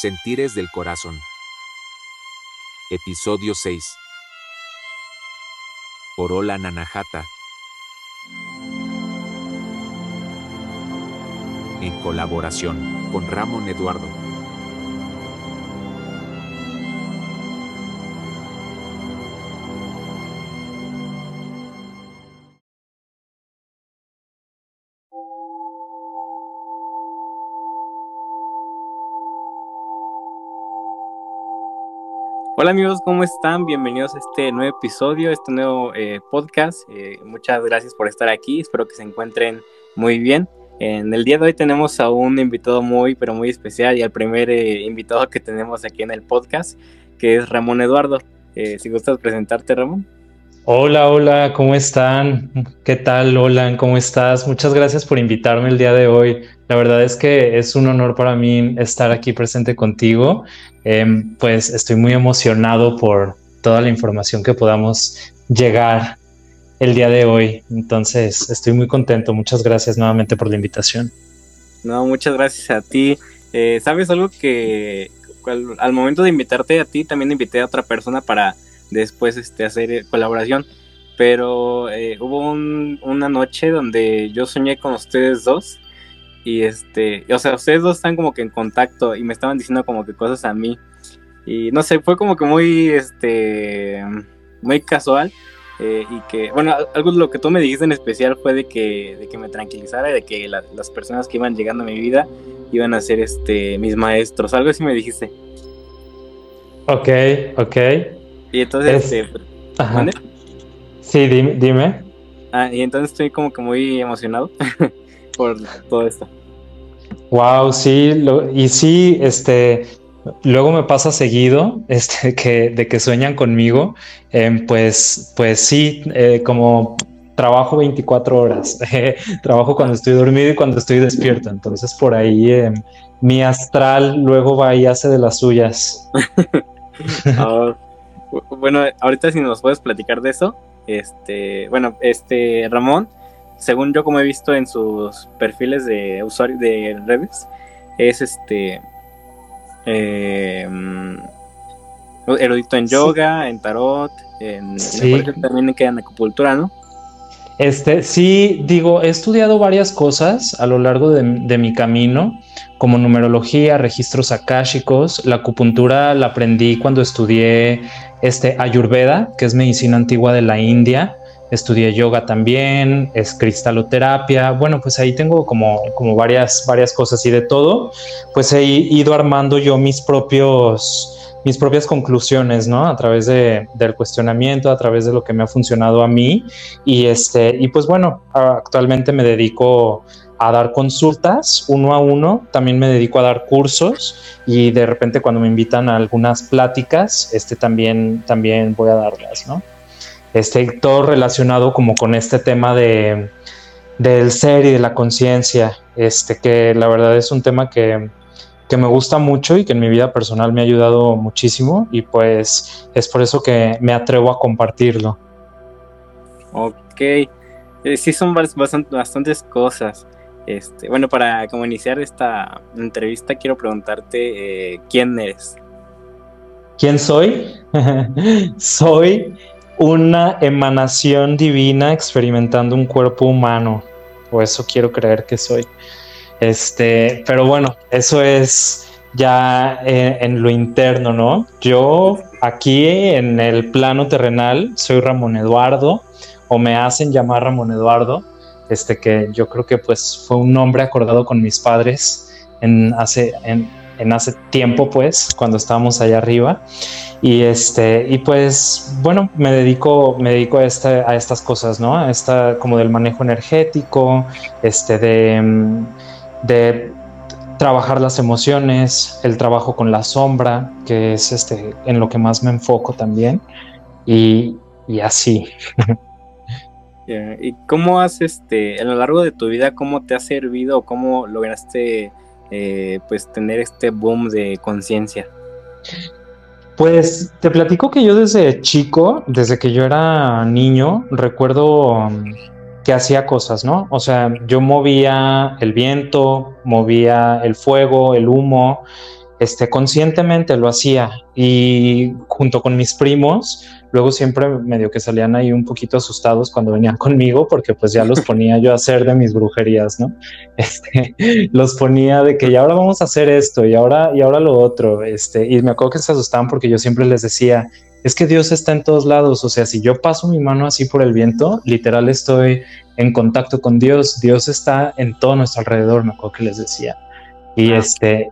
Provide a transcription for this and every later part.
Sentires del Corazón. Episodio 6. Orola Nanajata. En colaboración con Ramón Eduardo. Hola amigos, ¿cómo están? Bienvenidos a este nuevo episodio, este nuevo eh, podcast. Eh, muchas gracias por estar aquí, espero que se encuentren muy bien. En el día de hoy tenemos a un invitado muy, pero muy especial y al primer eh, invitado que tenemos aquí en el podcast, que es Ramón Eduardo. si gustas presentarte, Ramón. Hola, hola, ¿cómo están? ¿Qué tal, Hola, ¿Cómo estás? Muchas gracias por invitarme el día de hoy. La verdad es que es un honor para mí estar aquí presente contigo. Em, pues estoy muy emocionado por toda la información que podamos llegar el día de hoy. Entonces, estoy muy contento. Muchas gracias nuevamente por la invitación. No, muchas gracias a ti. Eh, ¿Sabes algo que al momento de invitarte a ti, también invité a otra persona para después este, hacer eh, colaboración. Pero eh, hubo una noche donde yo soñé con ustedes dos. Y este, o sea, ustedes dos están como que en contacto y me estaban diciendo como que cosas a mí. Y no sé, fue como que muy, este, muy casual. Eh, y que, bueno, algo de lo que tú me dijiste en especial fue de que, de que me tranquilizara y de que las personas que iban llegando a mi vida iban a ser este, mis maestros. Algo así me dijiste. Ok, ok. Y entonces, este, sí, dime, Ah, y entonces estoy como que muy emocionado por todo esto. Wow, sí, y sí, este, luego me pasa seguido, este, que, de que sueñan conmigo, em, pues, pues sí, eh, como trabajo 24 horas, trabajo cuando estoy dormido y cuando estoy despierto, entonces por ahí em, mi astral luego va y hace de las suyas. Ah, bueno, ahorita si nos puedes platicar de eso. Este, bueno, este Ramón, según yo como he visto en sus perfiles de usuario de redes, es este eh, erudito en yoga, en tarot, en, también en acupuntura, ¿no? Este, sí, digo, he estudiado varias cosas a lo largo de, mi camino, como numerología, registros akáshicos. La acupuntura la aprendí cuando estudié este, Ayurveda, que es medicina antigua de la India. Estudié yoga también, es cristaloterapia. Bueno, pues ahí tengo como, varias cosas y de todo, pues he ido armando yo mis propios mis propias conclusiones, ¿no? A través de, del cuestionamiento, a través de lo que me ha funcionado a mí. Y, este, y pues bueno, actualmente me dedico a dar consultas uno a uno, también me dedico a dar cursos y de repente cuando me invitan a algunas pláticas, este también, también voy a darlas, ¿no? Este, todo relacionado como con este tema de, del ser y de la conciencia, este, que la verdad es un tema que, que me gusta mucho y que en mi vida personal me ha ayudado muchísimo y pues es por eso que me atrevo a compartirlo. Ok, eh, sí son bastantes cosas. Este, bueno, para como iniciar esta entrevista quiero preguntarte eh, quién eres. ¿Quién soy? soy una emanación divina experimentando un cuerpo humano, o eso quiero creer que soy. Este, pero bueno, eso es ya en, lo interno, ¿no? Yo aquí en el plano terrenal soy Ramón Eduardo, o me hacen llamar Ramón Eduardo, este que yo creo que pues fue un nombre acordado con mis padres en hace, en, hace tiempo, pues, cuando estábamos allá arriba. Y este, y pues, bueno, me dedico, me dedico a, a estas cosas, ¿no? A esta, como del manejo energético, este, de mm, de trabajar las emociones, el trabajo con la sombra, que es este en lo que más me enfoco también, y, así. ¿Y cómo has, este, a lo largo de tu vida, cómo te ha servido cómo lograste, eh, pues, tener este boom de conciencia? Pues te platico que yo desde chico, desde que yo era niño, recuerdo que hacía cosas, ¿no? O sea, yo movía el viento, movía el fuego, el humo, este, conscientemente lo hacía y junto con mis primos, luego siempre medio que salían ahí un poquito asustados cuando venían conmigo porque pues ya los ponía yo a hacer de mis brujerías, ¿no? Este, los ponía de que ya ahora vamos a hacer esto y ahora y ahora lo otro, este, y me acuerdo que se asustaban porque yo siempre les decía, es que Dios está en todos lados, o sea, si yo paso mi mano así por el viento, literal estoy en contacto con Dios, Dios está en todo nuestro alrededor, me acuerdo que les decía. Y este,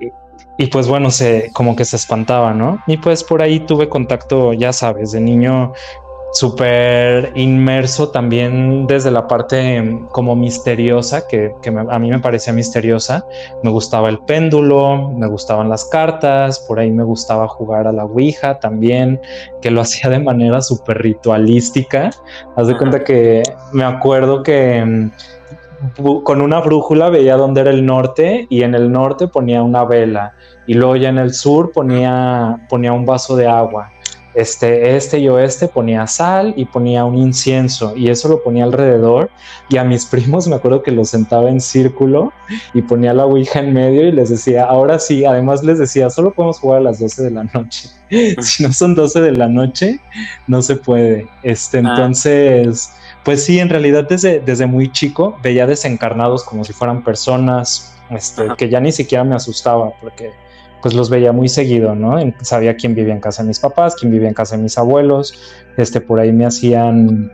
y pues bueno, se como que se espantaba, ¿no? Y pues por ahí tuve contacto, ya sabes, de niño súper inmerso también desde la parte como misteriosa, que, a mí me parecía misteriosa. Me gustaba el péndulo, me gustaban las cartas, por ahí me gustaba jugar a la Ouija también, que lo hacía de manera súper ritualística. Haz de cuenta que me acuerdo que con una brújula veía dónde era el norte y en el norte ponía una vela y luego ya en el sur ponía, ponía un vaso de agua. Este, este y oeste ponía sal y ponía un incienso y eso lo ponía alrededor y a mis primos me acuerdo que los sentaba en círculo y ponía la ouija en medio y les decía, ahora sí, además les decía, solo podemos jugar a las 12 de la noche. si no son 12 de la noche, no se puede. Este, ah. entonces pues sí, en realidad desde, desde muy chico veía desencarnados como si fueran personas, este, que ya ni siquiera me asustaba porque pues los veía muy seguido, ¿no? Sabía quién vivía en casa de mis papás, quién vivía en casa de mis abuelos, este, por ahí me hacían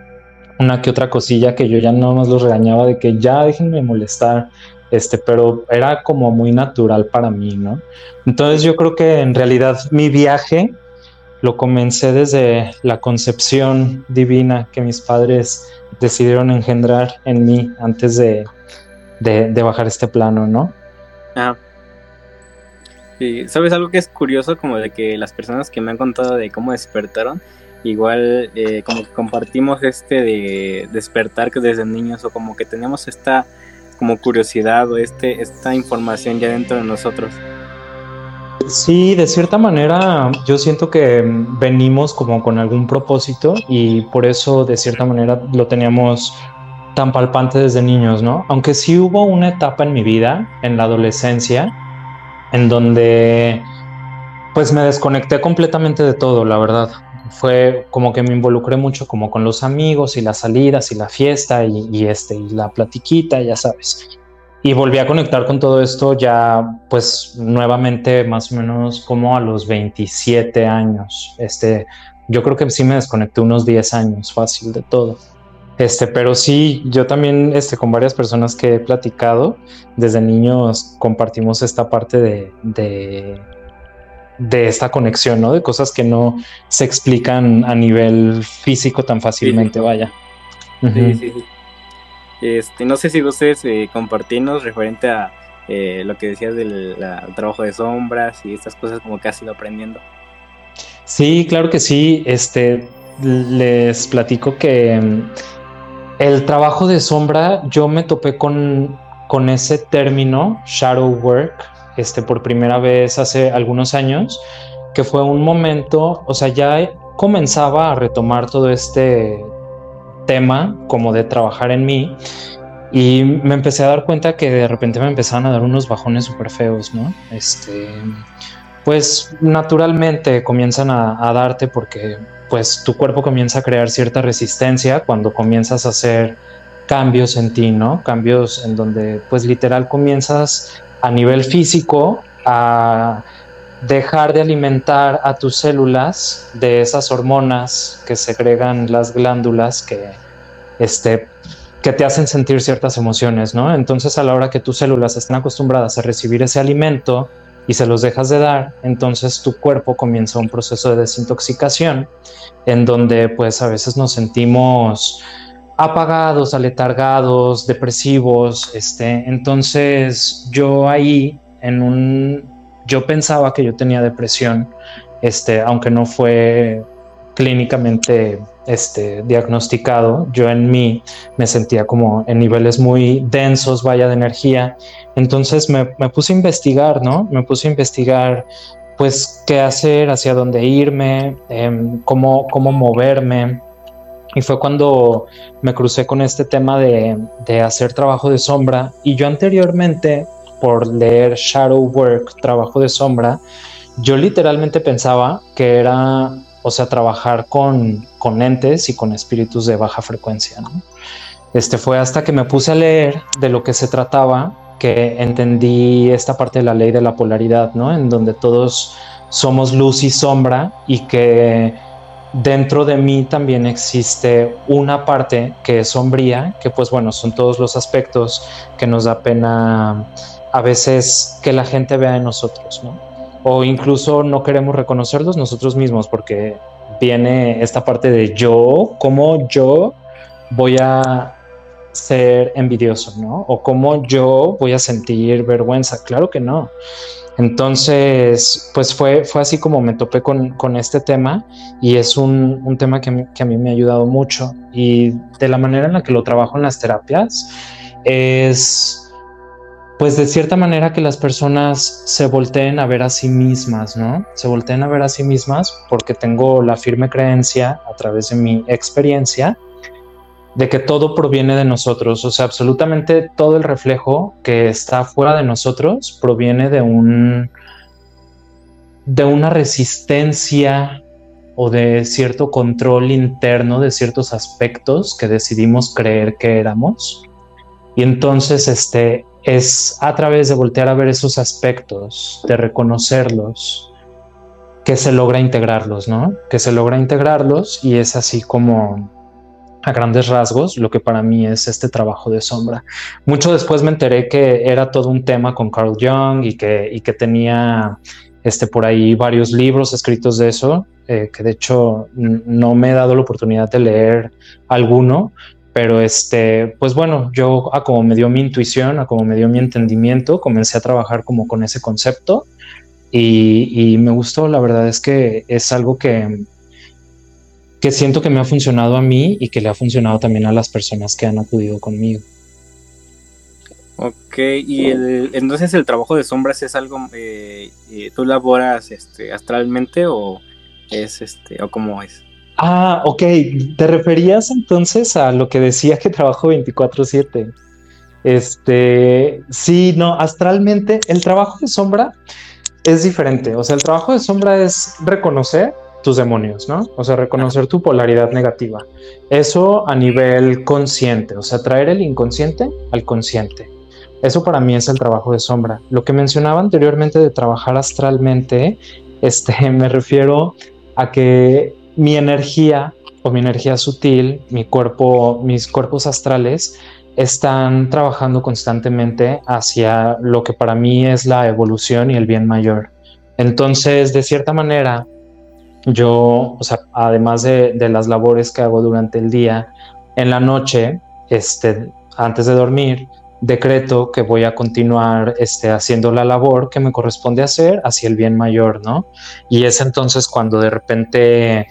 una que otra cosilla que yo ya no más los regañaba de que ya déjenme molestar, este, pero era como muy natural para mí, ¿no? Entonces yo creo que en realidad mi viaje lo comencé desde la concepción divina que mis padres decidieron engendrar en mí antes de, bajar este plano, ¿no? Ah. ¿Sabes algo que es curioso? Como de que las personas que me han contado de cómo despertaron, igual eh, como que compartimos este de despertar que desde niños o como que tenemos esta como curiosidad o este, esta información ya dentro de nosotros. Sí, de cierta manera yo siento que venimos como con algún propósito y por eso de cierta manera lo teníamos tan palpante desde niños, ¿no? Aunque sí hubo una etapa en mi vida, en la adolescencia, en donde pues me desconecté completamente de todo, la verdad. Fue como que me involucré mucho como con los amigos y las salidas y la fiesta y, y este y la platiquita, ya sabes y volví a conectar con todo esto ya pues nuevamente más o menos como a los 27 años. Este, yo creo que sí me desconecté unos 10 años fácil de todo. Este, pero sí, yo también este, con varias personas que he platicado, desde niños compartimos esta parte de, de, de esta conexión, ¿no? De cosas que no se explican a nivel físico tan fácilmente, vaya. Sí, sí, sí. Este, no sé si ustedes eh, compartirnos referente a eh, lo que decías del trabajo de sombras y estas cosas como que has ido aprendiendo. Sí, claro que sí. Este, les platico que el trabajo de sombra, yo me topé con, con ese término, shadow work, este, por primera vez hace algunos años, que fue un momento, o sea, ya comenzaba a retomar todo este tema como de trabajar en mí y me empecé a dar cuenta que de repente me empezaban a dar unos bajones súper feos, ¿no? Este, pues naturalmente comienzan a, darte porque pues tu cuerpo comienza a crear cierta resistencia cuando comienzas a hacer cambios en ti, ¿no? Cambios en donde pues literal comienzas a nivel físico a dejar de alimentar a tus células de esas hormonas que segregan las glándulas que, este, que te hacen sentir ciertas emociones, ¿no? Entonces a la hora que tus células están acostumbradas a recibir ese alimento y se los dejas de dar, entonces tu cuerpo comienza un proceso de desintoxicación en donde pues a veces nos sentimos apagados, aletargados, depresivos, este, entonces yo ahí en un yo pensaba que yo tenía depresión, este, aunque no fue clínicamente este, diagnosticado, yo en mí me sentía como en niveles muy densos, vaya de energía. Entonces me, puse a investigar, ¿no? Me puse a investigar, pues, qué hacer, hacia dónde irme, em, cómo, cómo moverme. Y fue cuando me crucé con este tema de, de hacer trabajo de sombra. Y yo anteriormente por leer shadow work, trabajo de sombra, yo literalmente pensaba que era, o sea, trabajar con, con entes y con espíritus de baja frecuencia. Este fue hasta que me puse a leer de lo que se trataba que entendí esta parte de la ley de la polaridad, ¿no? En donde todos somos luz y sombra y que dentro de mí también existe una parte que es sombría, que pues bueno, son todos los aspectos que nos da pena a veces que la gente vea en nosotros, ¿no? O incluso no queremos reconocerlos nosotros mismos porque viene esta parte de yo, como yo voy a ser envidioso, ¿no? O cómo yo voy a sentir vergüenza. Claro que no. Entonces, pues fue, fue así como me topé con, este tema y es un, tema que, que, a mí me ha ayudado mucho. Y de la manera en la que lo trabajo en las terapias es, pues de cierta manera que las personas se volteen a ver a sí mismas, ¿no? Se volteen a ver a sí mismas porque tengo la firme creencia a través de mi experiencia de que todo proviene de nosotros, o sea, absolutamente todo el reflejo que está fuera de nosotros proviene de un de una resistencia o de cierto control interno de ciertos aspectos que decidimos creer que éramos. Y entonces este es a través de voltear a ver esos aspectos, de reconocerlos, que se logra integrarlos, ¿no? Que se logra integrarlos y es así como a grandes rasgos lo que para mí es este trabajo de sombra. Mucho después me enteré que era todo un tema con Carl Jung y que, y que tenía este, por ahí varios libros escritos de eso, eh, que de hecho no me he dado la oportunidad de leer alguno, pero este, pues bueno, yo a como me dio mi intuición, a como me dio mi entendimiento, comencé a trabajar como con ese concepto y, y me gustó, la verdad es que es algo que que siento que me ha funcionado a mí y que le ha funcionado también a las personas que han acudido conmigo. Ok, y el, entonces el trabajo de sombras es algo, eh, eh, ¿tú laboras este, astralmente o es este, o cómo es? Ah, ok, te referías entonces a lo que decía que trabajo 24/7. Este, sí, no, astralmente el trabajo de sombra es diferente, o sea, el trabajo de sombra es reconocer tus demonios, ¿no? O sea, reconocer tu polaridad negativa. Eso a nivel consciente, o sea, traer el inconsciente al consciente. Eso para mí es el trabajo de sombra. Lo que mencionaba anteriormente de trabajar astralmente, este, me refiero a que mi energía o mi energía sutil, mi cuerpo, mis cuerpos astrales están trabajando constantemente hacia lo que para mí es la evolución y el bien mayor. Entonces, de cierta manera, yo, o sea, además de, las labores que hago durante el día, en la noche, este, antes de dormir, decreto que voy a continuar este, haciendo la labor que me corresponde hacer hacia el bien mayor, ¿no? Y es entonces cuando de repente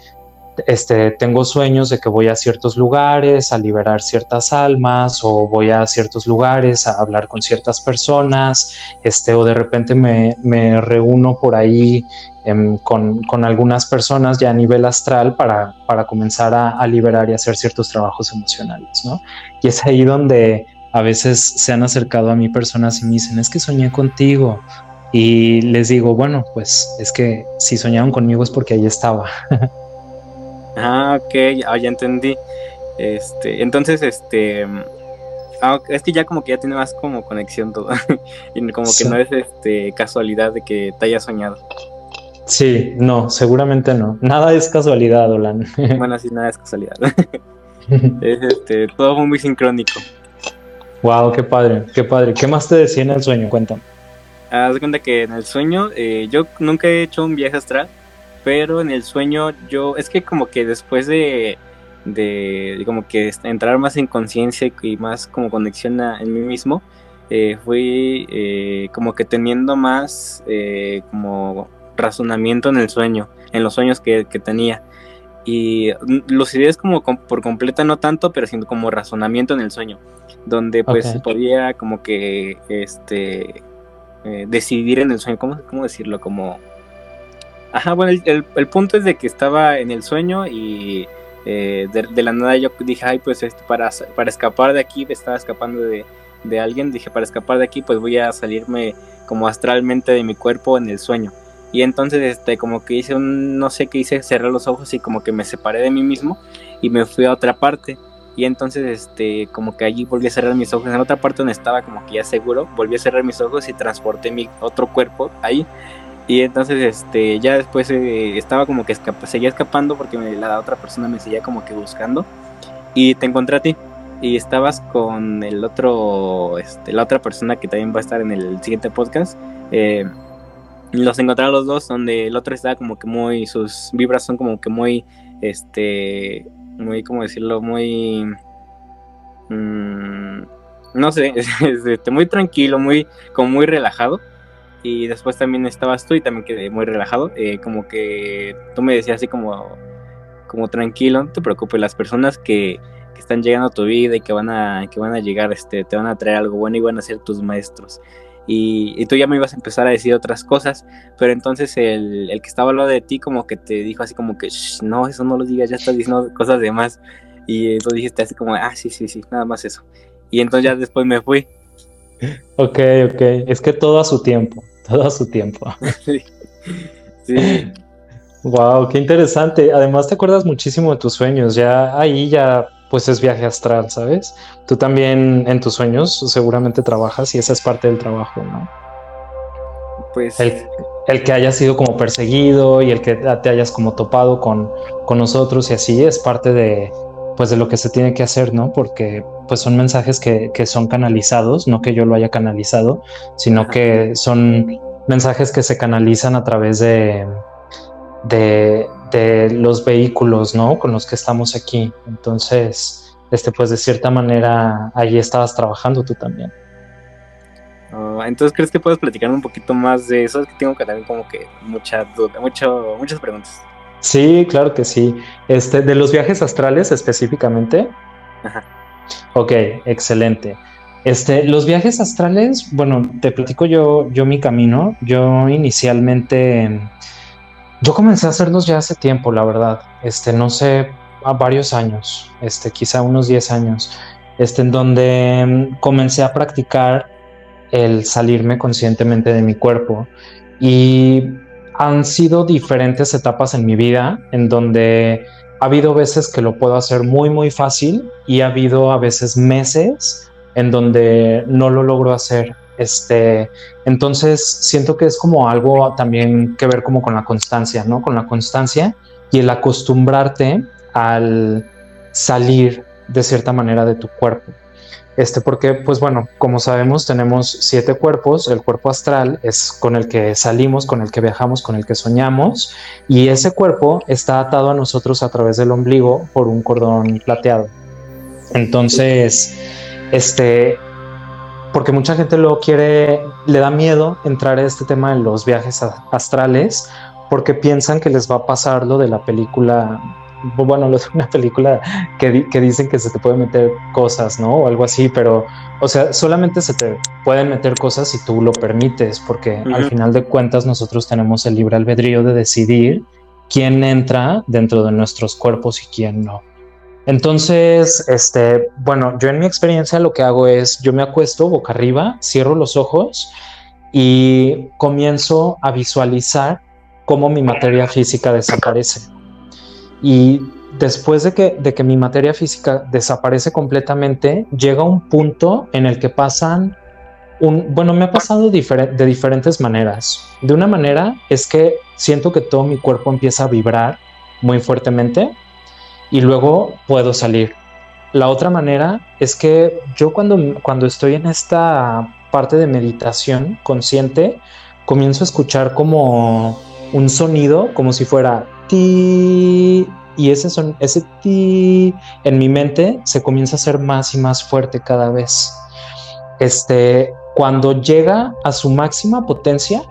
este, tengo sueños de que voy a ciertos lugares a liberar ciertas almas o voy a ciertos lugares a hablar con ciertas personas, este, o de repente me, me reúno por ahí em, con, algunas personas ya a nivel astral para, comenzar a, a, liberar y hacer ciertos trabajos emocionales, ¿no? Y es ahí donde a veces se han acercado a mí personas y me dicen, es que soñé contigo. Y les digo, bueno, pues es que si soñaron conmigo es porque ahí estaba. Ah, ok, ah, ya entendí. Este, entonces, este, ah, es que ya como que ya tiene más como conexión todo. y como que no es este casualidad de que te haya soñado. Sí, no, seguramente no. Nada es casualidad, Olan. bueno, sí, nada es casualidad. es este, todo muy sincrónico. Wow, qué padre, qué padre. ¿Qué más te decía en el sueño? Cuéntame. Haz de cuenta que en el sueño, eh, yo nunca he hecho un viaje astral, pero en el sueño yo, es que como que después de, de como que entrar más en conciencia y más como conexión en mí mismo, eh, fui eh, como que teniendo más eh, como razonamiento en el sueño, en los sueños que, tenía. Y los ideas como por completa no tanto, pero siendo como razonamiento en el sueño, donde pues podía como que este decidir en el sueño, ¿cómo, cómo decirlo? Como Ajá, bueno, el, punto es de que estaba en el sueño y eh, de, la nada yo dije, ay, pues esto, para, para escapar de aquí, estaba escapando de, de alguien, dije, para escapar de aquí, pues voy a salirme como astralmente de mi cuerpo en el sueño. Y entonces, este, como que hice un, no sé qué hice, cerré los ojos y como que me separé de mí mismo y me fui a otra parte. Y entonces, este, como que allí volví a cerrar mis ojos. En otra parte donde estaba como que ya seguro, volví a cerrar mis ojos y transporté mi otro cuerpo ahí. Y entonces, este, ya después eh, estaba como que seguía escapando porque la otra persona me seguía como que buscando. Y te encontré a ti. Y estabas con el otro, este, la otra persona que también va a estar en el siguiente podcast. Eh, los encontré a los dos, donde el otro estaba como que muy, sus vibras son como que muy, este, muy, ¿cómo decirlo? Muy, mmm, no sé, este, muy tranquilo, muy, como muy relajado. Y después también estabas tú y también quedé muy relajado. Eh, como que tú me decías así como, como tranquilo, no te preocupes, las personas que, que, están llegando a tu vida y que van a, que van a llegar, este, te van a traer algo bueno y van a ser tus maestros. Y, tú ya me ibas a empezar a decir otras cosas, pero entonces el, el que estaba al lado de ti como que te dijo así como que, no, eso no lo digas, ya estás diciendo cosas de más. Y tú dijiste así como, ah, sí, sí, sí, nada más eso. Y entonces ya después me fui. Ok, ok, es que todo a su tiempo, todo a su tiempo. sí. sí. Wow, qué interesante. Además te acuerdas muchísimo de tus sueños, ya ahí ya pues es viaje astral, ¿sabes? Tú también en tus sueños seguramente trabajas y esa es parte del trabajo, ¿no? Pues... El, que hayas sido como perseguido y el que te hayas como topado con, con nosotros y así es parte de, pues de lo que se tiene que hacer, ¿no? Porque pues son mensajes que, que son canalizados, no que yo lo haya canalizado, sino que son mensajes que se canalizan a través de, de, de los vehículos, ¿no? Con los que estamos aquí. Entonces, este, pues de cierta manera, allí estabas trabajando tú también. Oh, entonces, ¿crees que puedes platicar un poquito más de eso? Es que tengo que también como que mucha duda, mucho, muchas preguntas. Sí, claro que sí. Este, de los viajes astrales específicamente. Ajá. Ok, excelente. Este, los viajes astrales, bueno, te platico yo, yo mi camino. Yo inicialmente yo comencé a hacerlos ya hace tiempo, la verdad. Este, no sé, a varios años, este, quizá unos 10 años, este, en donde mm, comencé a practicar el salirme conscientemente de mi cuerpo. Y han sido diferentes etapas en mi vida en donde ha habido veces que lo puedo hacer muy, muy fácil y ha habido a veces meses en donde no lo logro hacer este, entonces siento que es como algo también que ver como con la constancia, ¿no? Con la constancia y el acostumbrarte al salir de cierta manera de tu cuerpo. Este, porque, pues bueno, como sabemos, tenemos siete cuerpos. El cuerpo astral es con el que salimos, con el que viajamos, con el que soñamos. Y ese cuerpo está atado a nosotros a través del ombligo por un cordón plateado. Entonces, este, porque mucha gente lo quiere, le da miedo entrar a este tema de los viajes astrales, porque piensan que les va a pasar lo de la película, bueno, lo de una película que, que dicen que se te pueden meter cosas, ¿no? O algo así, pero, o sea, solamente se te pueden meter cosas si tú lo permites, porque al final de cuentas nosotros tenemos el libre albedrío de decidir quién entra dentro de nuestros cuerpos y quién no. Entonces, este, bueno, yo en mi experiencia lo que hago es, yo me acuesto boca arriba, cierro los ojos y comienzo a visualizar cómo mi materia física desaparece. Y después de que, de que mi materia física desaparece completamente, llega un punto en el que pasan un, bueno, me ha pasado de diferentes maneras. De una manera es que siento que todo mi cuerpo empieza a vibrar muy fuertemente y luego puedo salir. La otra manera es que yo cuando, cuando estoy en esta parte de meditación consciente, comienzo a escuchar como un sonido, como si fuera y ese, son, ese ti en mi mente se comienza a hacer más y más fuerte cada vez. Este, cuando llega a su máxima potencia,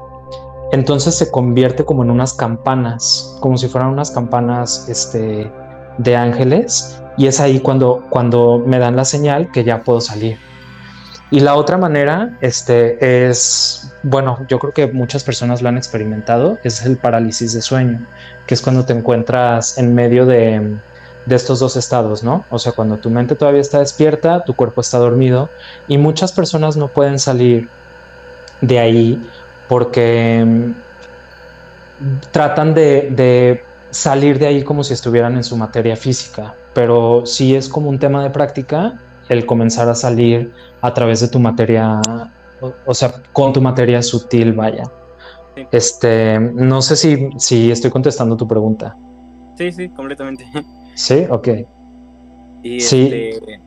entonces se convierte como en unas campanas, como si fueran unas campanas, este, de ángeles y es ahí cuando, cuando me dan la señal que ya puedo salir. Y la otra manera este, es, bueno, yo creo que muchas personas lo han experimentado, es el parálisis de sueño, que es cuando te encuentras en medio de, de estos dos estados, ¿no? O sea, cuando tu mente todavía está despierta, tu cuerpo está dormido y muchas personas no pueden salir de ahí porque mm, tratan de, salir de ahí como si estuvieran en su materia física, pero sí es como un tema de práctica el comenzar a salir a través de tu materia, o, sea, con tu materia sutil, vaya. Este, no sé si, si estoy contestando tu pregunta. Sí, sí, completamente. Sí, ok. sí. Este,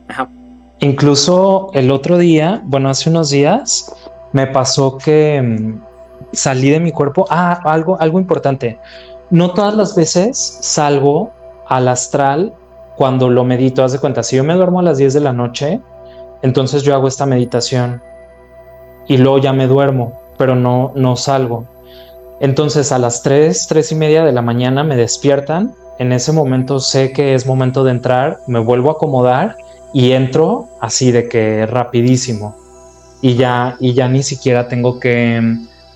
Incluso el otro día, bueno, hace unos días, me pasó que mm, salí de mi cuerpo. Ah, algo, algo importante. No todas las veces salgo al astral cuando lo medito. Haz de cuenta, si yo me duermo a las 10 de la noche, entonces yo hago esta meditación y luego ya me duermo, pero no, no salgo. Entonces a las 3, 3 y media de la mañana me despiertan. En ese momento sé que es momento de entrar, me vuelvo a acomodar y entro así de que rapidísimo. Y ya, y ya ni siquiera tengo que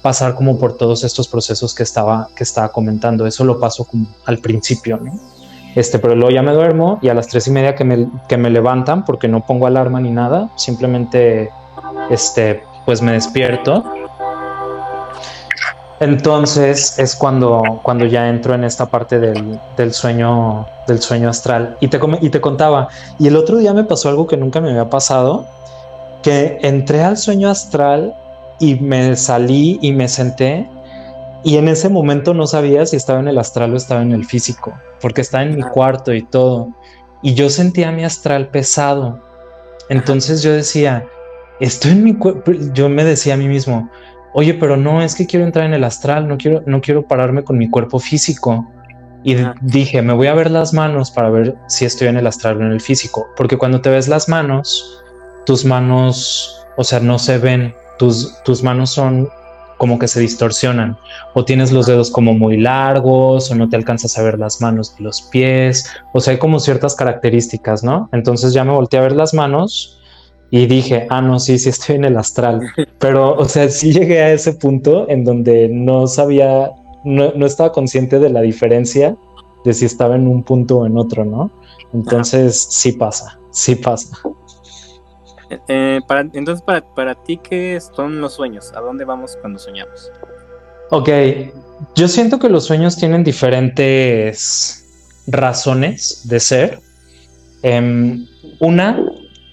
pasar como por todos estos procesos que estaba, que estaba comentando. Eso lo paso como al principio, ¿no? Este, pero luego ya me duermo y a las tres y media que me, que me levantan, porque no pongo alarma ni nada, simplemente, este, pues me despierto entonces es cuando, cuando ya entro en esta parte del, sueño, del sueño astral. Y te, y te contaba, y el otro día me pasó algo que nunca me había pasado, que entré al sueño astral y me salí y me senté y en ese momento no sabía si estaba en el astral o estaba en el físico, porque estaba en mi cuarto y todo. Y yo sentía mi astral pesado. Entonces yo decía, estoy en mi cuerpo. Yo me decía a mí mismo, oye, pero no, es que quiero entrar en el astral, no quiero, no quiero pararme con mi cuerpo físico. Y dije, me voy a ver las manos para ver si estoy en el astral o en el físico, porque cuando te ves las manos, tus manos, o sea, no se ven, tus, tus manos son como que se distorsionan, o tienes los dedos como muy largos, o no te alcanzas a ver las manos y los pies, o sea, hay como ciertas características, ¿no? Entonces ya me volteé a ver las manos y dije, ah, no, sí, sí estoy en el astral. Pero, o sea, sí llegué a ese punto en donde no sabía, no, no estaba consciente de la diferencia de si estaba en un punto o en otro, ¿no? Entonces, sí pasa, sí pasa. Eh, entonces, para, para ti, ¿qué son los sueños? ¿A dónde vamos cuando soñamos? Ok, yo siento que los sueños tienen diferentes razones de ser. Em, una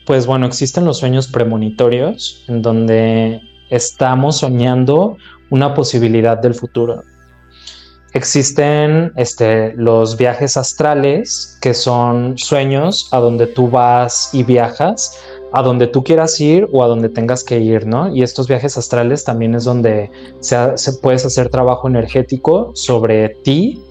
pues bueno, existen los sueños premonitorios en donde estamos soñando una posibilidad del futuro. Existen este, los viajes astrales, que son sueños a donde tú vas y viajas, a donde tú quieras ir o a donde tengas que ir, ¿no? Y estos viajes astrales también es donde se, puedes hacer trabajo energético sobre ti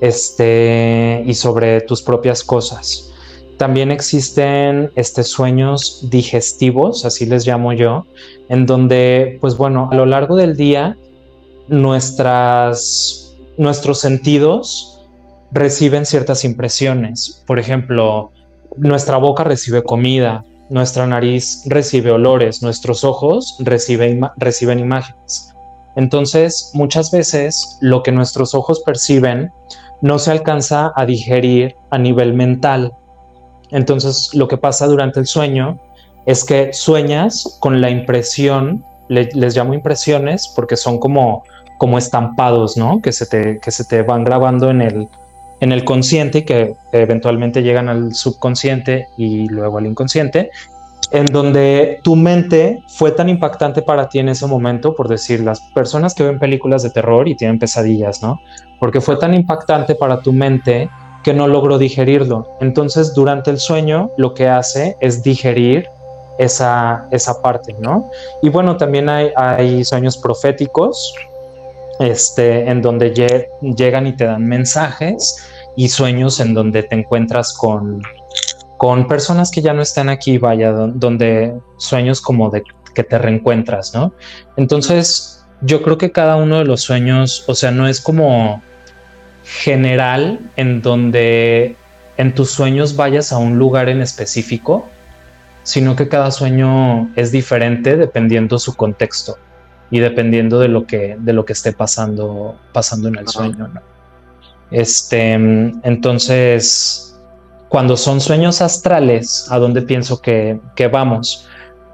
este, y sobre tus propias cosas. También existen este, sueños digestivos, así les llamo yo, en donde, pues bueno, a lo largo del día, nuestros sentidos reciben ciertas impresiones. Por ejemplo, nuestra boca recibe comida, nuestra nariz recibe olores, nuestros ojos reciben, imágenes. Entonces, muchas veces lo que nuestros ojos perciben no se alcanza a digerir a nivel mental entonces, lo que pasa durante el sueño es que sueñas con la impresión, les llamo impresiones porque son como, como estampados, ¿no? Que se, te, que se te van grabando en el, en el consciente que eventualmente llegan al subconsciente y luego al inconsciente, en donde tu mente fue tan impactante para ti en ese momento, por decir, las personas que ven películas de terror y tienen pesadillas, ¿no? Porque fue tan impactante para tu mente que no logró digerirlo. Entonces, durante el sueño, lo que hace es digerir esa, esa parte, ¿no? Y bueno, también hay, hay sueños proféticos, este, en donde llegan y te dan mensajes, y sueños en donde te encuentras con, con personas que ya no están aquí, vaya, donde sueños como de que te reencuentras, ¿no? Entonces, yo creo que cada uno de los sueños, o sea, no es como general en donde en tus sueños vayas a un lugar en específico, sino que cada sueño es diferente dependiendo su contexto y dependiendo de lo que, de lo que esté pasando, pasando en el sueño. Este, entonces, cuando son sueños astrales, ¿a dónde pienso que, que vamos?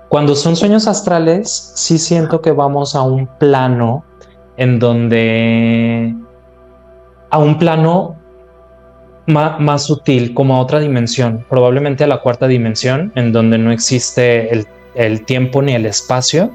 Cuando son sueños astrales, sí siento que vamos a un plano en donde a un plano más, sutil, como a otra dimensión, probablemente a la cuarta dimensión, en donde no existe el, el tiempo ni el espacio.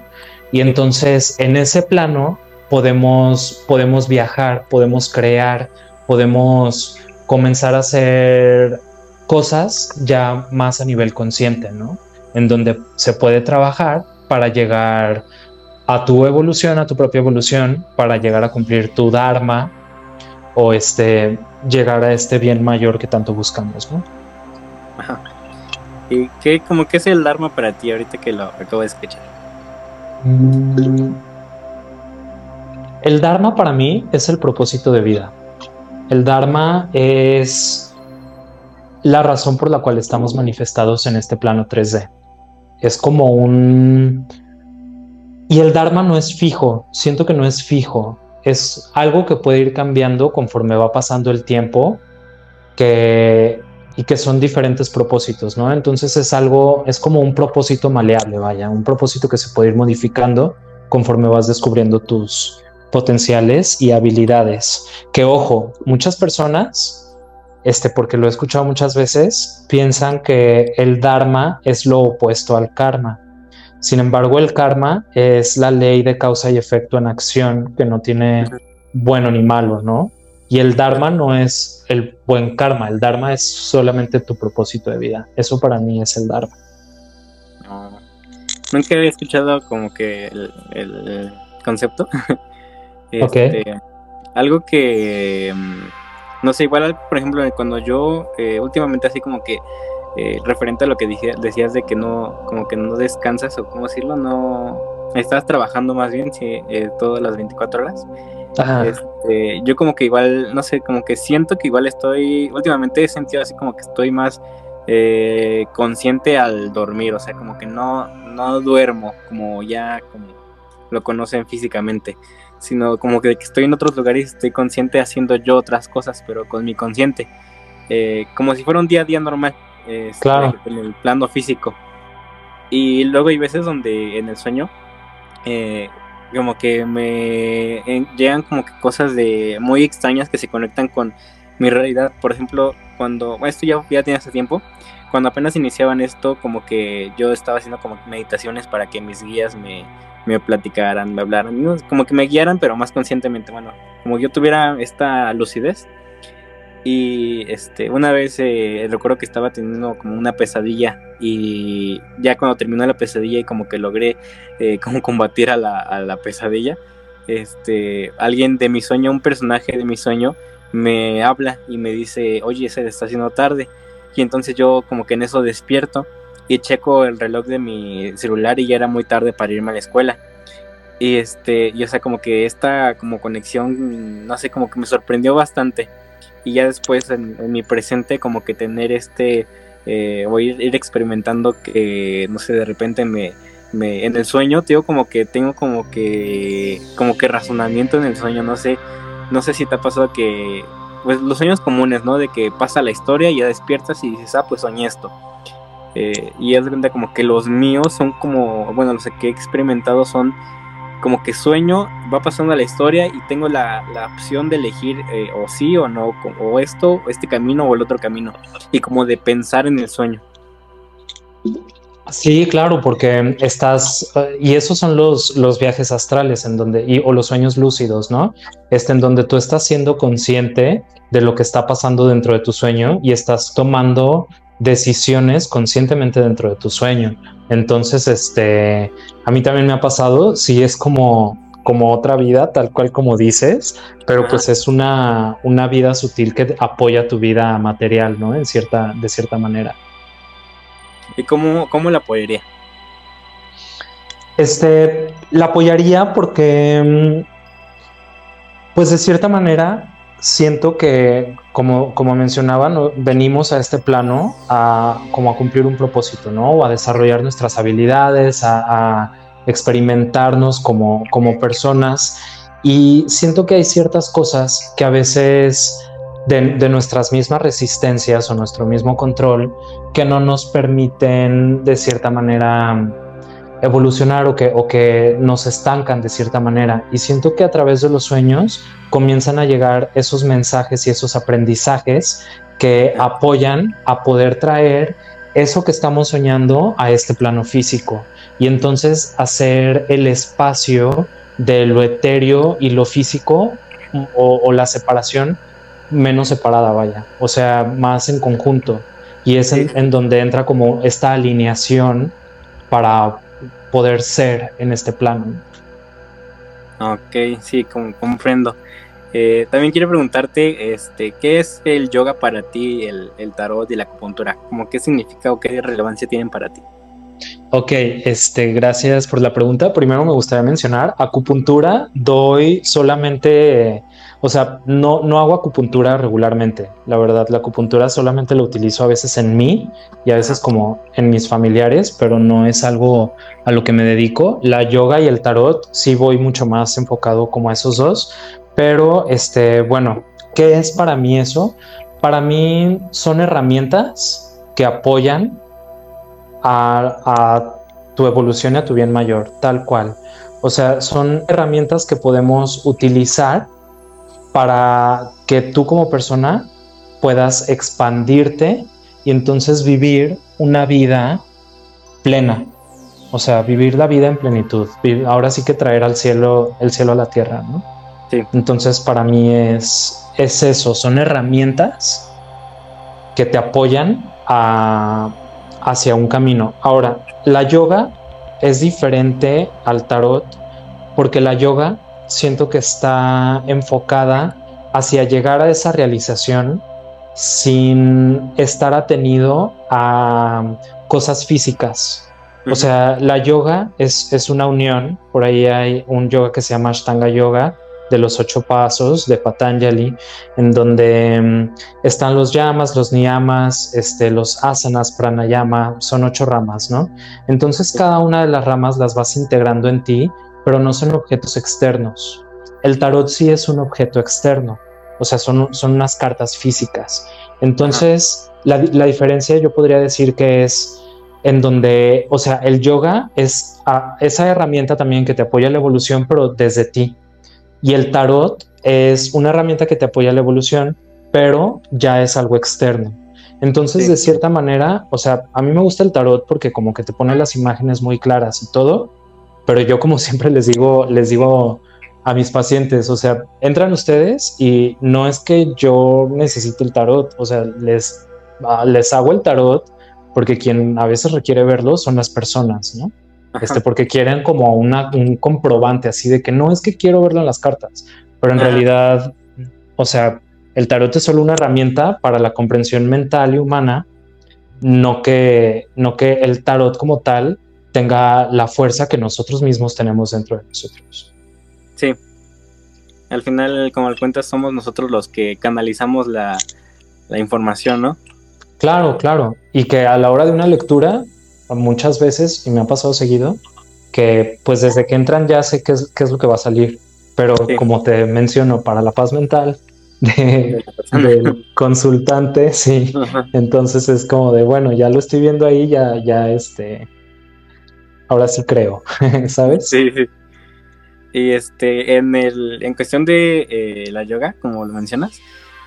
Y entonces en ese plano podemos, podemos viajar, podemos crear, podemos comenzar a hacer cosas ya más a nivel consciente, ¿no? En donde se puede trabajar para llegar a tu evolución, a tu propia evolución, para llegar a cumplir tu Dharma o este, llegar a este bien mayor que tanto buscamos, ¿no? Ajá. ¿Y qué, como que es el Dharma para ti ahorita que lo acabo de escuchar? Mm, el Dharma para mí es el propósito de vida. El Dharma es la razón por la cual estamos manifestados en este plano 3D. Es como un y el Dharma no es fijo, siento que no es fijo, es algo que puede ir cambiando conforme va pasando el tiempo que, y que son diferentes propósitos, ¿no? Entonces es algo, es como un propósito maleable, vaya, un propósito que se puede ir modificando conforme vas descubriendo tus potenciales y habilidades. Que ojo, muchas personas, este, porque lo he escuchado muchas veces, piensan que el Dharma es lo opuesto al karma. Sin embargo, el karma es la ley de causa y efecto en acción que no tiene bueno ni malo, ¿no? Y el dharma no es el buen karma, el dharma es solamente tu propósito de vida. Eso para mí es el dharma. No, nunca había escuchado como que el, concepto. este, Algo que, mm, no sé, igual, por ejemplo, cuando yo eh, últimamente así como que eh, referente a lo que dije, decías de que no, como que no descansas o cómo decirlo, no estás trabajando más bien sí, eh, todas las 24 horas. Este, yo como que igual, no sé, como que siento que igual estoy, últimamente he sentido así como que estoy más eh, consciente al dormir, o sea, como que no, no duermo como ya como lo conocen físicamente, sino como que estoy en otros lugares, estoy consciente haciendo yo otras cosas, pero con mi consciente, como si fuera un día a día normal. Este, claro. en el plano físico. Y luego hay veces donde en el sueño, eh, como que me llegan como que cosas de muy extrañas que se conectan con mi realidad. Por ejemplo, cuando, esto ya, ya tiene hace tiempo, cuando apenas iniciaban esto, como que yo estaba haciendo como meditaciones para que mis guías me, me platicaran, me hablaran, como que me guiaran, pero más conscientemente, bueno, como yo tuviera esta lucidez y este, una vez eh, recuerdo que estaba teniendo como una pesadilla y ya cuando terminó la pesadilla y como que logré eh, como combatir a la, a la, pesadilla, este, alguien de mi sueño, un personaje de mi sueño, me habla y me dice, oye, se está haciendo tarde. Y entonces yo como que en eso despierto y checo el reloj de mi celular y ya era muy tarde para irme a la escuela. Y este, y o sea, como que esta como conexión, no sé, como que me sorprendió bastante y ya después en, mi presente como que tener este eh, o ir, experimentando que no sé de repente me, en el sueño digo como que tengo como que como que razonamiento en el sueño no sé no sé si te ha pasado que pues los sueños comunes no de que pasa la historia y ya despiertas y dices ah pues soñé esto eh, y es como que los míos son como bueno los que he experimentado son como que sueño, va pasando la historia y tengo la, opción de elegir eh, o sí o no, o esto, este camino o el otro camino, y como de pensar en el sueño. Sí, claro, porque estás, eh, y esos son los, los viajes astrales en donde, y, o los sueños lúcidos, ¿no? Este en donde tú estás siendo consciente de lo que está pasando dentro de tu sueño y estás tomando decisiones conscientemente dentro de tu sueño. Entonces, este, a mí también me ha pasado, si es como, como otra vida, tal cual como dices, pero pues es una, una vida sutil que apoya tu vida material, ¿no? En cierta, de cierta manera. ¿Y cómo, cómo la apoyaría? Este, la apoyaría porque, mm, pues de cierta manera, siento que, como, como mencionaba, venimos a este plano a, como a cumplir un propósito, ¿no? O a desarrollar nuestras habilidades, a, experimentarnos como, como personas. Y siento que hay ciertas cosas que a veces de, nuestras mismas resistencias o nuestro mismo control que no nos permiten de cierta manera evolucionar o que, o que nos estancan de cierta manera. Y siento que a través de los sueños comienzan a llegar esos mensajes y esos aprendizajes que apoyan a poder traer eso que estamos soñando a este plano físico y entonces hacer el espacio de lo etéreo y lo físico o, la separación menos separada, vaya, o sea, más en conjunto. Y es en, donde entra como esta alineación para poder ser en este plano. Ok, sí, comprendo. Eh, también quiero preguntarte, este, ¿qué es el yoga para ti, el, el tarot y la acupuntura? ¿Cómo qué significa o qué relevancia tienen para ti? Ok, este, gracias por la pregunta. Primero me gustaría mencionar, acupuntura doy solamente, o sea, no, no hago acupuntura regularmente. La verdad, la acupuntura solamente la utilizo a veces en mí y a veces como en mis familiares, pero no es algo a lo que me dedico. La yoga y el tarot sí voy mucho más enfocado como a esos dos, pero este, bueno, ¿qué es para mí eso? Para mí son herramientas que apoyan a, tu evolución y a tu bien mayor, tal cual. O sea, son herramientas que podemos utilizar para que tú como persona puedas expandirte y entonces vivir una vida plena. O sea, vivir la vida en plenitud. Ahora sí que traer al cielo, el cielo a la tierra, ¿no? Sí. Entonces, para mí es, es eso, son herramientas que te apoyan a, hacia un camino. Ahora, la yoga es diferente al tarot porque la yoga siento que está enfocada hacia llegar a esa realización sin estar atenido a cosas físicas. O sea, la yoga es, es, una unión, por ahí hay un yoga que se llama Ashtanga Yoga, de los ocho pasos de Patanjali, en donde mm, están los yamas, los niyamas, este, los asanas, pranayama, son ocho ramas, ¿no? Entonces cada una de las ramas las vas integrando en ti, pero no son objetos externos. El tarot sí es un objeto externo, o sea, son, son unas cartas físicas. Entonces, la, la diferencia yo podría decir que es en donde, o sea, el yoga es ah, esa herramienta también que te apoya la evolución, pero desde ti. Y el tarot es una herramienta que te apoya la evolución, pero ya es algo externo. Entonces, de cierta manera, o sea, a mí me gusta el tarot porque como que te pone las imágenes muy claras y todo, pero yo como siempre les digo, les digo a mis pacientes, o sea, entran ustedes y no es que yo necesite el tarot, o sea, les, ah, les hago el tarot porque quien a veces requiere verlo son las personas, ¿no? Este, porque quieren como una, un comprobante así de que no es que quiero verlo en las cartas, pero en realidad, o sea, el tarot es solo una herramienta para la comprensión mental y humana, no que, no que el tarot como tal tenga la fuerza que nosotros mismos tenemos dentro de nosotros. Sí. Al final, como al cuentas, somos nosotros los que canalizamos la, la información, ¿no? Claro, claro. Y que a la hora de una lectura muchas veces, y me ha pasado seguido, que pues desde que entran ya sé qué es, qué es lo que va a salir, pero como te menciono, para la paz mental de, del consultante, sí, entonces es como de, bueno, ya lo estoy viendo ahí, ya, ya este, ahora sí creo, ¿sabes? Sí, sí. Y este, en el, en cuestión de eh, la yoga, como lo mencionas,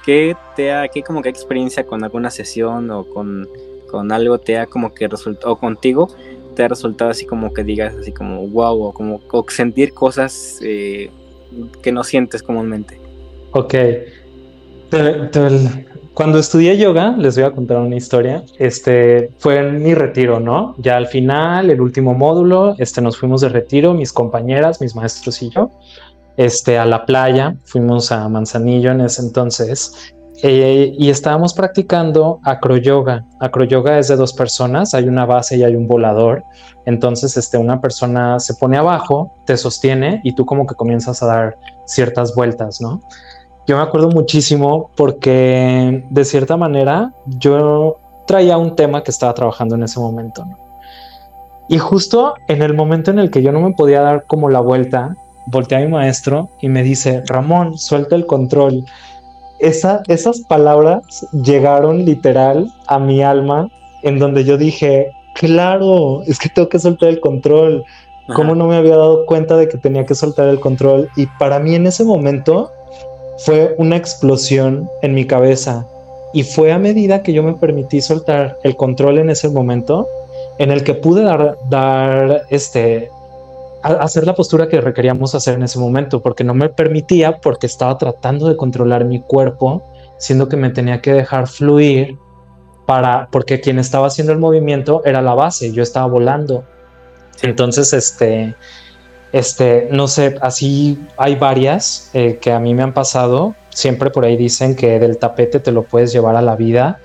¿qué te ha, qué como que experiencia con alguna sesión o con con algo te ha como que resultado, o contigo te ha resultado así como que digas así como wow, o como sentir cosas eh, que no sientes comúnmente. Ok. Cuando estudié yoga, les voy a contar una historia. Este fue en mi retiro, ¿no? Ya al final, el último módulo, este nos fuimos de retiro, mis compañeras, mis maestros y yo, este a la playa. Fuimos a Manzanillo en ese entonces eh, y estábamos practicando acroyoga. Acroyoga es de dos personas, hay una base y hay un volador. Entonces, este, una persona se pone abajo, te sostiene y tú como que comienzas a dar ciertas vueltas, ¿no? Yo me acuerdo muchísimo porque de cierta manera yo traía un tema que estaba trabajando en ese momento. Y justo en el momento en el que yo no me podía dar como la vuelta, volteé a mi maestro y me dice, Ramón, suelta el control esa, esas palabras llegaron literal a mi alma, en donde yo dije, claro, es que tengo que soltar el control. ¿Cómo no me había dado cuenta de que tenía que soltar el control? Y para mí en ese momento fue una explosión en mi cabeza. Y fue a medida que yo me permití soltar el control en ese momento, en el que pude dar, dar este, hacer la postura que requeríamos hacer en ese momento, porque no me permitía, porque estaba tratando de controlar mi cuerpo, siendo que me tenía que dejar fluir para, porque quien estaba haciendo el movimiento era la base, yo estaba volando. Entonces, este, este, no sé, así hay varias eh, que a mí me han pasado. Siempre por ahí dicen que del tapete te lo puedes llevar a la vida.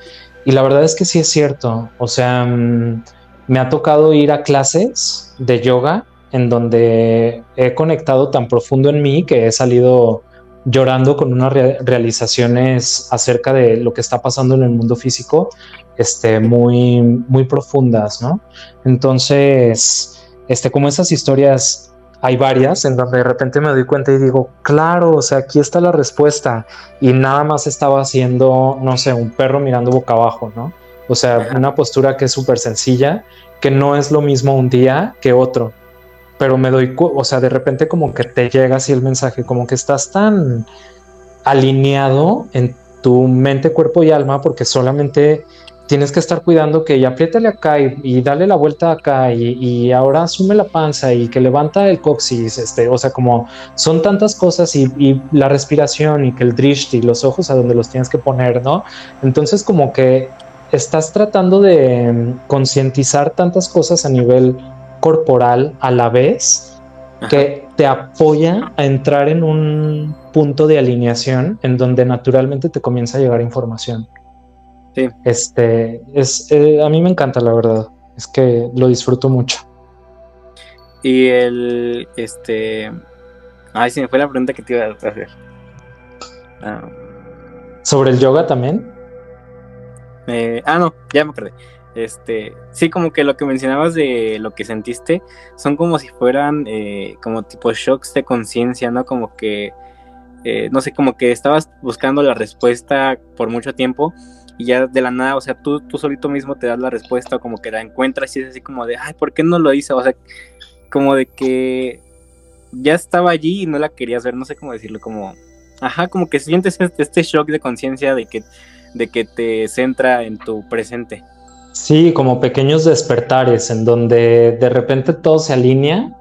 Y la verdad es que sí es cierto. O sea, mm, me ha tocado ir a clases de yoga en donde he conectado tan profundo en mí que he salido llorando con unas realizaciones acerca de lo que está pasando en el mundo físico, este, muy, muy profundas, ¿no? Entonces, este, como esas historias hay varias en donde de repente me doy cuenta y digo, claro, o sea, aquí está la respuesta y nada más estaba haciendo, no sé, un perro mirando boca abajo, ¿no? O sea, una postura que es súper sencilla, que no es lo mismo un día que otro, pero me doy, o sea, de repente como que te llega así el mensaje, como que estás tan alineado en tu mente, cuerpo y alma, porque solamente tienes que estar cuidando que ya apriétale acá y, dale la vuelta acá y, ahora asume la panza y que levanta el coxis, este, o sea, como son tantas cosas y, la respiración y que el drishti, los ojos a donde los tienes que poner, ¿no? Entonces como que estás tratando de mm, concientizar tantas cosas a nivel corporal a la vez que te apoya a entrar en un punto de alineación en donde naturalmente te comienza a llegar información. Este, es, eh, a mí me encanta, la verdad. Es que lo disfruto mucho. Y el, este, ay, se me fue la pregunta que te iba a hacer. Ah. ¿Sobre el yoga también? Eh, ah, no, ya me acordé. Este, sí, como que lo que mencionabas de lo que sentiste son como si fueran eh, como tipo shocks de conciencia, ¿no? Como que, no sé, como que estabas buscando la respuesta por mucho tiempo y ya de la nada, o sea, tú, tú solito mismo te das la respuesta o como que la encuentras y es así como de, ay, ¿por qué no lo hice? O sea, como de que ya estaba allí y no la querías ver, no sé cómo decirlo, como, ajá, como que sientes este, este shock de conciencia de que, de que te centra en tu presente. Sí, como pequeños despertares en donde de repente todo se alinea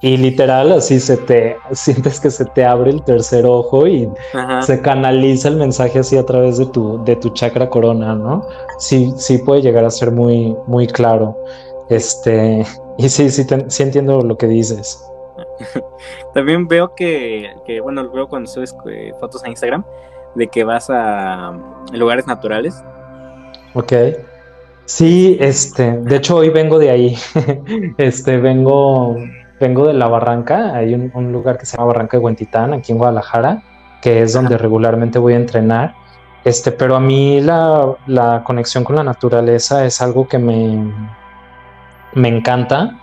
y literal, así se te sientes que se te abre el tercer ojo y se canaliza el mensaje así a través de tu, de tu chakra corona, ¿no? Sí, sí puede llegar a ser muy, muy claro. Este, y sí, sí, sí entiendo lo que dices. También veo que, que, bueno, veo cuando subes eh, fotos a Instagram de que vas a lugares naturales. Ok. Sí, este, de hecho hoy vengo de ahí. este, vengo vengo de la Barranca, hay un, lugar que se llama Barranca de Huentitán, aquí en Guadalajara, que es donde regularmente voy a entrenar. Este, pero a mí la, conexión con la naturaleza es algo que me, me encanta,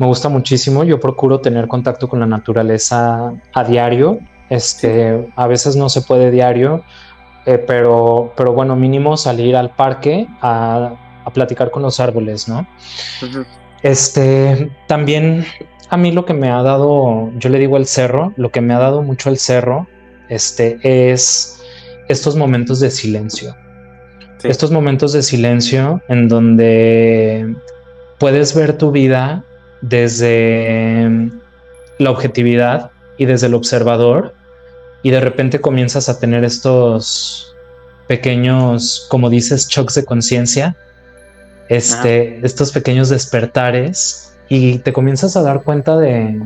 me gusta muchísimo. Yo procuro tener contacto con la naturaleza a diario. Este, a veces no se puede diario, eh, pero, pero bueno, mínimo salir al parque a, platicar con los árboles, ¿no? Este, también a mí lo que me ha dado, yo le digo el cerro, lo que me ha dado mucho el cerro, este, es estos momentos de silencio. Estos momentos de silencio en donde puedes ver tu vida desde la objetividad y desde el observador y de repente comienzas a tener estos pequeños, como dices, shocks de conciencia, este, estos pequeños despertares y te comienzas a dar cuenta de,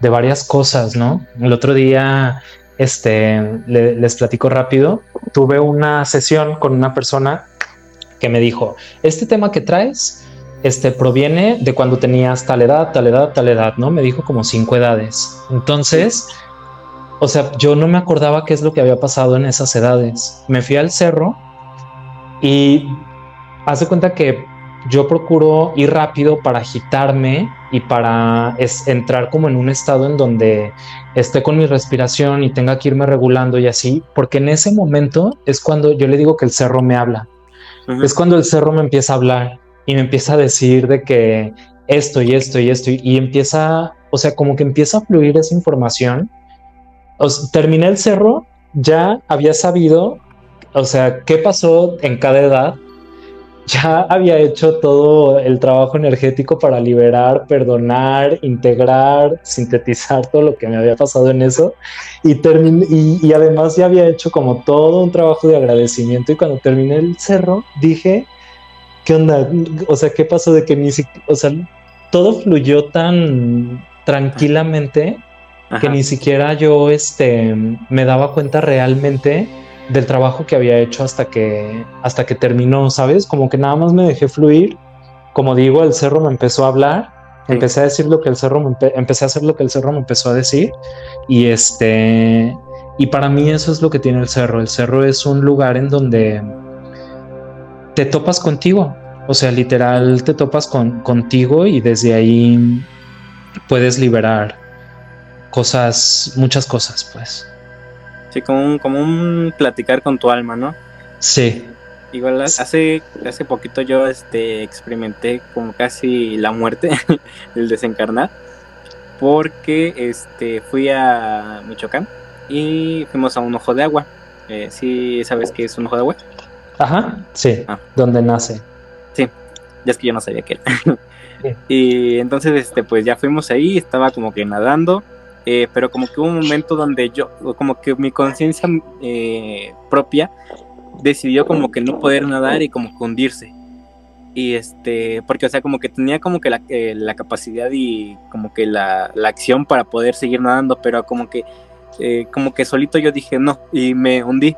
varias cosas, ¿no? El otro día, este, les platico rápido, tuve una sesión con una persona que me dijo, este tema que traes, este, proviene de cuando tenías tal edad, tal edad, tal edad, ¿no? Me dijo como cinco edades. Entonces, o sea, yo no me acordaba qué es lo que había pasado en esas edades. Me fui al cerro y hace cuenta que yo procuro ir rápido para agitarme y para entrar como en un estado en donde esté con mi respiración y tenga que irme regulando y así, porque en ese momento es cuando yo le digo que el cerro me habla. Es cuando el cerro me empieza a hablar y me empieza a decir de que esto y esto y esto y, empieza, o sea, como que empieza a fluir esa información. terminé el cerro, ya había sabido, o sea, qué pasó en cada edad ya había hecho todo el trabajo energético para liberar, perdonar, integrar, sintetizar todo lo que me había pasado en eso. Y, y, además ya había hecho como todo un trabajo de agradecimiento. Y cuando terminé el cerro dije, ¿qué onda? O sea, ¿qué pasó de que ni siquiera, o sea, todo fluyó tan tranquilamente que ni siquiera yo este, me daba cuenta realmente del trabajo que había hecho hasta que, hasta que terminó, ¿sabes? Como que nada más me dejé fluir. Como digo, el cerro me empezó a hablar, empecé a decir lo que el cerro me empecé a hacer lo que el cerro me empezó a decir y este y para mí eso es lo que tiene el cerro. El cerro es un lugar en donde te topas contigo, o sea, literal te topas con, contigo y desde ahí puedes liberar cosas, muchas cosas, pues. Sí, como un, como un platicar con tu alma, ¿no? Sí. Igual hace, hace poquito yo este, experimenté como casi la muerte, el desencarnar, porque este, fui a Michoacán y fuimos a un ojo de agua. Eh, ¿Sí sabes qué es un ojo de agua? Ajá, sí, ah. donde nace. Sí, ya es que yo no sabía qué era. Y entonces, este, pues ya fuimos ahí, estaba como que nadando eh, pero como que hubo un momento donde yo, como que mi conciencia eh, propia decidió como que no poder nadar y como que hundirse. Y este, porque o sea, como que tenía como que la, eh, la capacidad y como que la, la, acción para poder seguir nadando, pero como que, como que solito yo dije no y me hundí.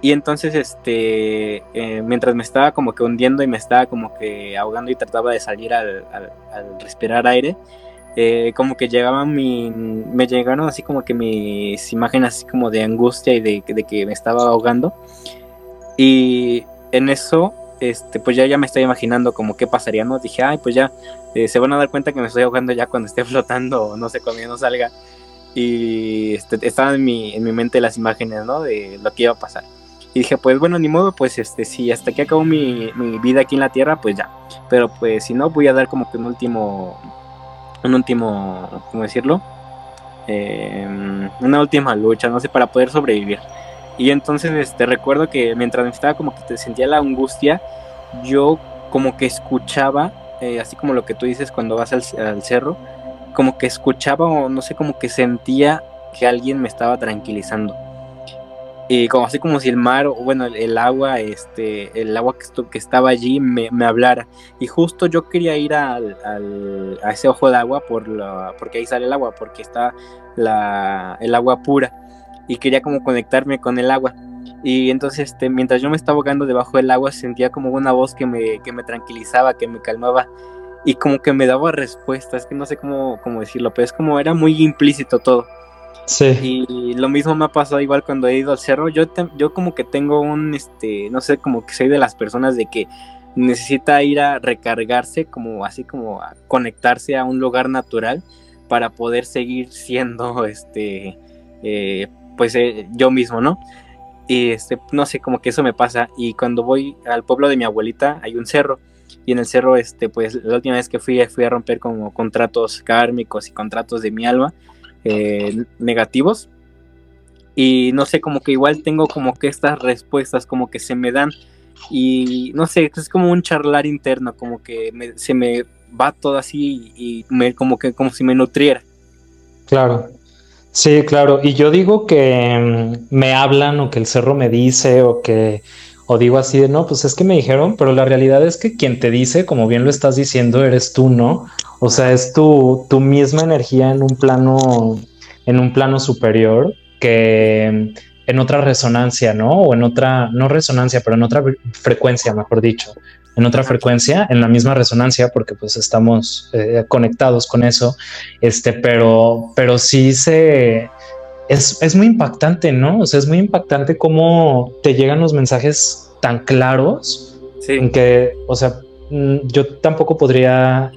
Y entonces, este, mientras me estaba como que hundiendo y me estaba como que ahogando y trataba de salir al, al respirar aire, eh, como que llegaban mi, me llegaron así como que mis imágenes así como de angustia y de, que me estaba ahogando. Y en eso, este, pues ya, ya me estoy imaginando como qué pasaría, ¿no? Dije, ay, pues ya eh, se van a dar cuenta que me estoy ahogando ya cuando esté flotando o no sé, cuando no salga. Y este, estaban en mi, en mi mente las imágenes, ¿no? De lo que iba a pasar. Y dije, pues bueno, ni modo, pues este, si hasta que acabo mi, mi vida aquí en la Tierra, pues ya. Pero pues si no, voy a dar como que un último un último, ¿cómo decirlo? Em, una última lucha, no sé, para poder sobrevivir. Y entonces este, recuerdo que mientras me estaba como que te sentía la angustia, yo como que escuchaba, eh, así como lo que tú dices cuando vas al, al, cerro, como que escuchaba o no sé, como que sentía que alguien me estaba tranquilizando y como así como si el mar o bueno el, agua este el agua que, estaba allí me, hablara. Y justo yo quería ir al, a ese ojo de agua por la, porque ahí sale el agua porque está la, el agua pura. Y quería como conectarme con el agua. Y entonces este mientras yo me estaba ahogando debajo del agua sentía como una voz que me, que me tranquilizaba que me calmaba. Y como que me daba respuestas que no sé cómo, cómo decirlo pero es como era muy implícito todo Sí. Y lo mismo me ha pasado igual cuando he ido al cerro. Yo, yo como que tengo un, este, no sé, como que soy de las personas de que necesita ir a recargarse, como así como a conectarse a un lugar natural para poder seguir siendo, este, eh, pues eh, yo mismo, ¿no? Y este, no sé, como que eso me pasa. Y cuando voy al pueblo de mi abuelita hay un cerro. Y en el cerro, este, pues la última vez que fui, fui a romper como contratos kármicos y contratos de mi alma eh, negativos. Y no sé, como que igual tengo como que estas respuestas como que se me dan y no sé, es como un charlar interno, como que se me va todo así y me, como que como si me nutriera. Claro. Sí, claro. Y yo digo que mm, me hablan o que el cerro me dice o que o digo así de no, pues es que me dijeron, pero la realidad es que quien te dice, como bien lo estás diciendo, eres tú, ¿no? O sea, es tu, tu misma energía en un plano, en un plano superior que en otra resonancia, ¿no? O en otra, no resonancia, pero en otra frecuencia, mejor dicho, en otra frecuencia, en la misma resonancia, porque pues estamos eh, conectados con eso, este, pero, pero sí se, es, es muy impactante, ¿no? O sea, es muy impactante cómo te llegan los mensajes tan claros, en que, o sea, mm, yo tampoco podría,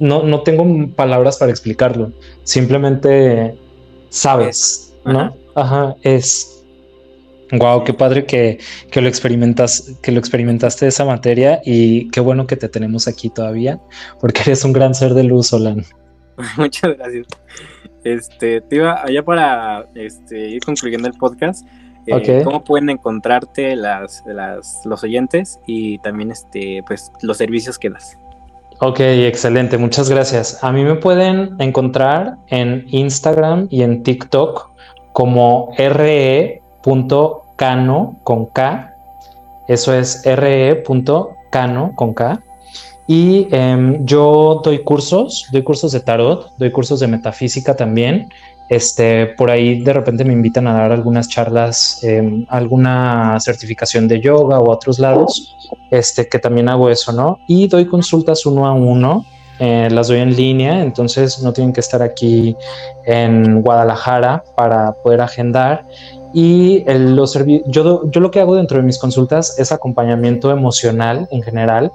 no, no tengo palabras para explicarlo, simplemente sabes, ¿no? Ajá, es... Wow, qué padre que, que, lo experimentas, que lo experimentaste esa materia y qué bueno que te tenemos aquí todavía, porque eres un gran ser de luz, Solán. Muchas gracias. Este, te iba allá para este, ir concluyendo el podcast. Eh, ¿Cómo pueden encontrarte las, las, los oyentes y también este, pues, los servicios que das? Ok, excelente, muchas gracias. A mí me pueden encontrar en Instagram y en TikTok como re.cano con K. Eso es re.cano con K. Y em, yo doy cursos, doy cursos de tarot, doy cursos de metafísica también. Este, por ahí de repente me invitan a dar algunas charlas, em, alguna certificación de yoga o otros lados, este, que también hago eso, ¿no? Y doy consultas uno a uno, eh, las doy en línea, entonces no tienen que estar aquí en Guadalajara para poder agendar. Y yo, yo lo que hago dentro de mis consultas es acompañamiento emocional en general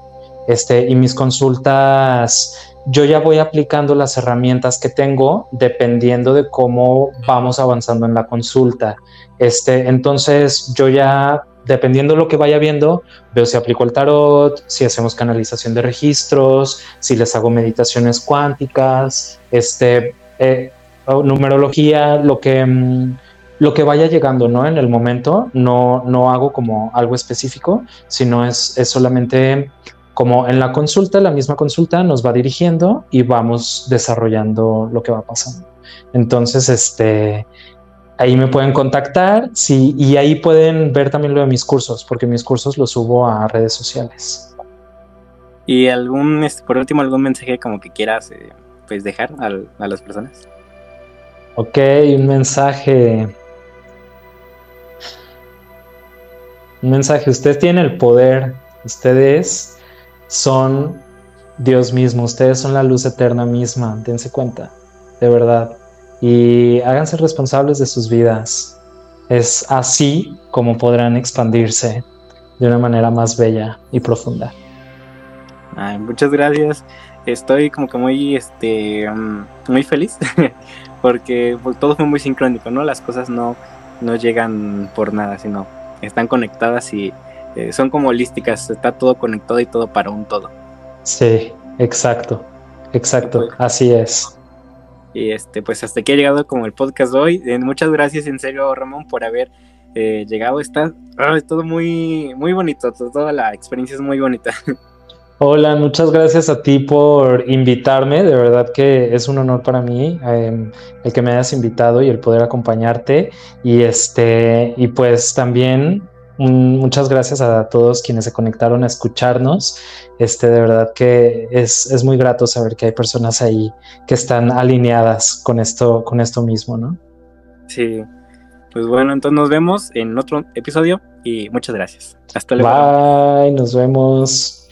este, y mis consultas, yo ya voy aplicando las herramientas que tengo dependiendo de cómo vamos avanzando en la consulta. Este, entonces, yo ya, dependiendo de lo que vaya viendo, veo si aplico el tarot, si hacemos canalización de registros, si les hago meditaciones cuánticas, este, eh, numerología, lo que mm, lo que vaya llegando, ¿no? En el momento, no, no hago como algo específico, sino es, es solamente como en la consulta, la misma consulta nos va dirigiendo y vamos desarrollando lo que va pasando. Entonces, este, ahí me pueden contactar, sí, y ahí pueden ver también lo de mis cursos, porque mis cursos los subo a redes sociales. Y algún, este, por último, algún mensaje como que quieras, eh, pues, dejar a las personas. Ok, un mensaje. Un mensaje. Usted tiene el poder. Ustedes son Dios mismo, ustedes son la luz eterna misma, dense cuenta, de verdad. Y háganse responsables de sus vidas. Es así como podrán expandirse de una manera más bella y profunda. muchas gracias. Estoy como que muy, este, mm, muy feliz porque pues, todo fue muy sincrónico, ¿no? Las cosas no, no llegan por nada, sino están conectadas y eh, son como holísticas, está todo conectado y todo para un todo. Sí, exacto, exacto, así es. Y este, pues hasta aquí ha llegado como el podcast de hoy. Eh, muchas gracias en serio, Ramón, por haber eh, llegado. Está ah, es todo muy, muy bonito, toda la experiencia es muy bonita. Hola, muchas gracias a ti por invitarme. De verdad que es un honor para mí em, el que me hayas invitado y el poder acompañarte. Y este, y pues también muchas gracias a todos quienes se conectaron a escucharnos. Este, de verdad que es, es, muy grato saber que hay personas ahí que están alineadas con esto, con esto mismo, ¿no? Sí. Pues bueno, entonces nos vemos en otro episodio y muchas gracias. Hasta luego. Bye, nos vemos.